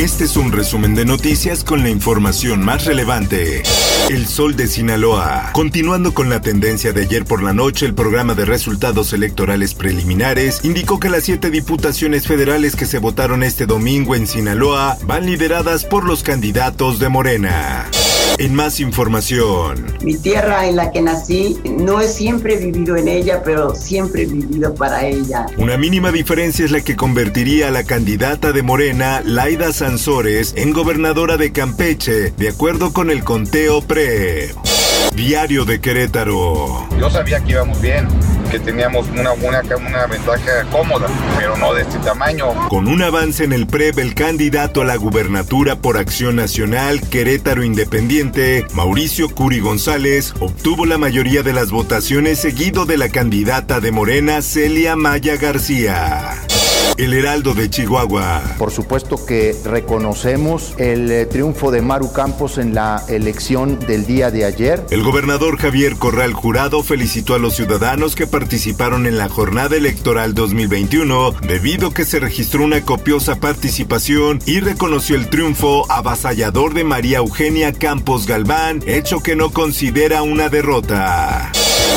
Este es un resumen de noticias con la información más relevante. El Sol de Sinaloa. Continuando con la tendencia de ayer por la noche, el programa de resultados electorales preliminares indicó que las siete diputaciones federales que se votaron este domingo en Sinaloa van lideradas por los candidatos de Morena. En más información. Mi tierra en la que nací, no he siempre vivido en ella, pero siempre he vivido para ella. Una mínima diferencia es la que convertiría a la candidata de Morena, Laida Sansores, en gobernadora de Campeche, de acuerdo con el conteo PRE. Diario de Querétaro. Yo sabía que íbamos bien, que teníamos una, ventaja cómoda, pero no de este tamaño. Con un avance en el PREP, el candidato a la gubernatura por Acción Nacional Querétaro Independiente, Mauricio Curi González, obtuvo la mayoría de las votaciones seguido de la candidata de Morena, Celia Maya García. El Heraldo de Chihuahua. Por supuesto que reconocemos el eh, triunfo de Maru Campos en la elección del día de ayer. El gobernador Javier Corral Jurado felicitó a los ciudadanos que participaron en la jornada electoral 2021 debido que se registró una copiosa participación y reconoció el triunfo avasallador de María Eugenia Campos Galván, hecho que no considera una derrota.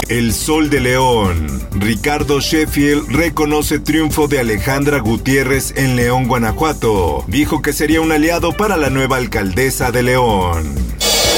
El Sol de León. Ricardo Sheffield reconoce triunfo de Alejandra Gutiérrez en León, Guanajuato. Dijo que sería un aliado para la nueva alcaldesa de León.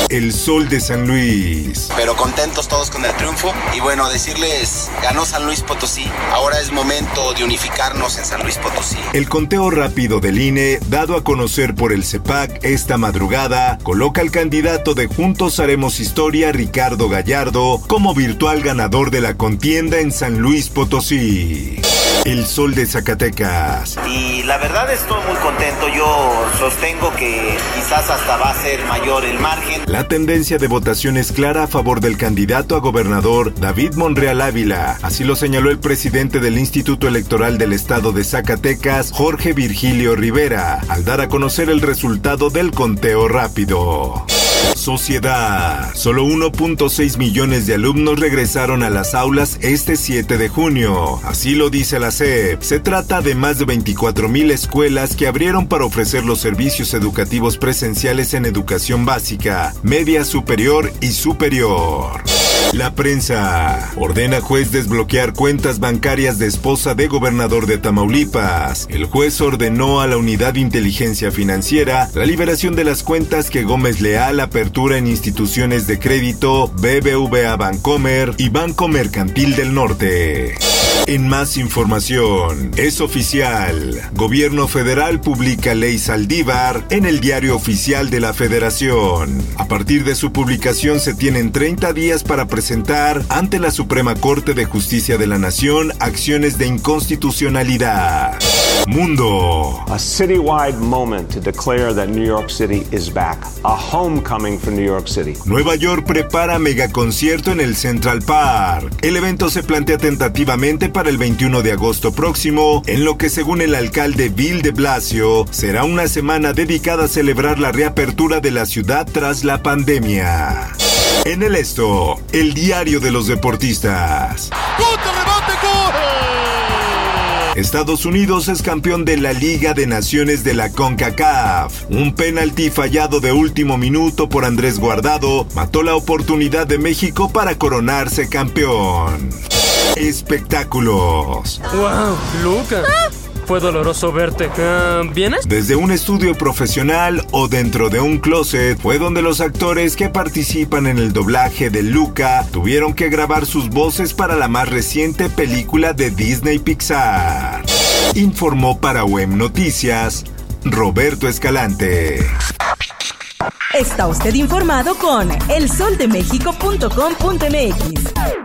El Sol de San Luis. Pero contentos todos con el triunfo. Y bueno, decirles, ganó San Luis Potosí. Ahora es momento de unificarnos en San Luis Potosí. El conteo rápido del INE, dado a conocer por el CEPAC esta madrugada, coloca al candidato de Juntos Haremos Historia, Ricardo Gallardo, como virtual ganador de la contienda en San Luis Potosí. El Sol de Zacatecas. Y la verdad estoy muy contento. Yo sostengo que quizás hasta va a ser mayor el margen. La tendencia de votación es clara a favor del candidato a gobernador David Monreal Ávila. Así lo señaló el presidente del Instituto Electoral del Estado de Zacatecas, Jorge Virgilio Rivera, al dar a conocer el resultado del conteo rápido. Sociedad. Solo 1.6 millones de alumnos regresaron a las aulas este 7 de junio. Así lo dice la SEP. Se trata de más de 24 mil escuelas que abrieron para ofrecer los servicios educativos presenciales en educación básica, media superior y superior. La prensa ordena juez desbloquear cuentas bancarias de esposa de gobernador de Tamaulipas. El juez ordenó a la unidad de inteligencia financiera la liberación de las cuentas que Gómez Leal apertura en instituciones de crédito BBVA Bancomer y Banco Mercantil del Norte. En más información, es oficial. Gobierno federal publica ley Saldívar en el diario oficial de la federación. A partir de su publicación se tienen 30 días para presentar ante la Suprema Corte de Justicia de la Nación acciones de inconstitucionalidad. Mundo. A citywide moment to declare that New York City is back. A homecoming for New York City. Nueva York prepara megaconcierto en el Central Park. El evento se plantea tentativamente para el 21 de agosto próximo, en lo que según el alcalde Bill de Blasio, será una semana dedicada a celebrar la reapertura de la ciudad tras la pandemia. En el esto, el diario de los deportistas. Estados Unidos es campeón de la Liga de Naciones de la CONCACAF. Un penalti fallado de último minuto por Andrés Guardado mató la oportunidad de México para coronarse campeón. Espectáculos. ¡Wow! ¡Lucas! Fue doloroso verte. Ah, ¿Vienes? Desde un estudio profesional o dentro de un closet fue donde los actores que participan en el doblaje de Luca tuvieron que grabar sus voces para la más reciente película de Disney Pixar. Informó para Web Noticias Roberto Escalante. Está usted informado con elsoldemexico.com.mx.